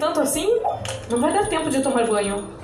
tanto assim? Não vai dar tempo de tomar banho.